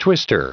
Twister.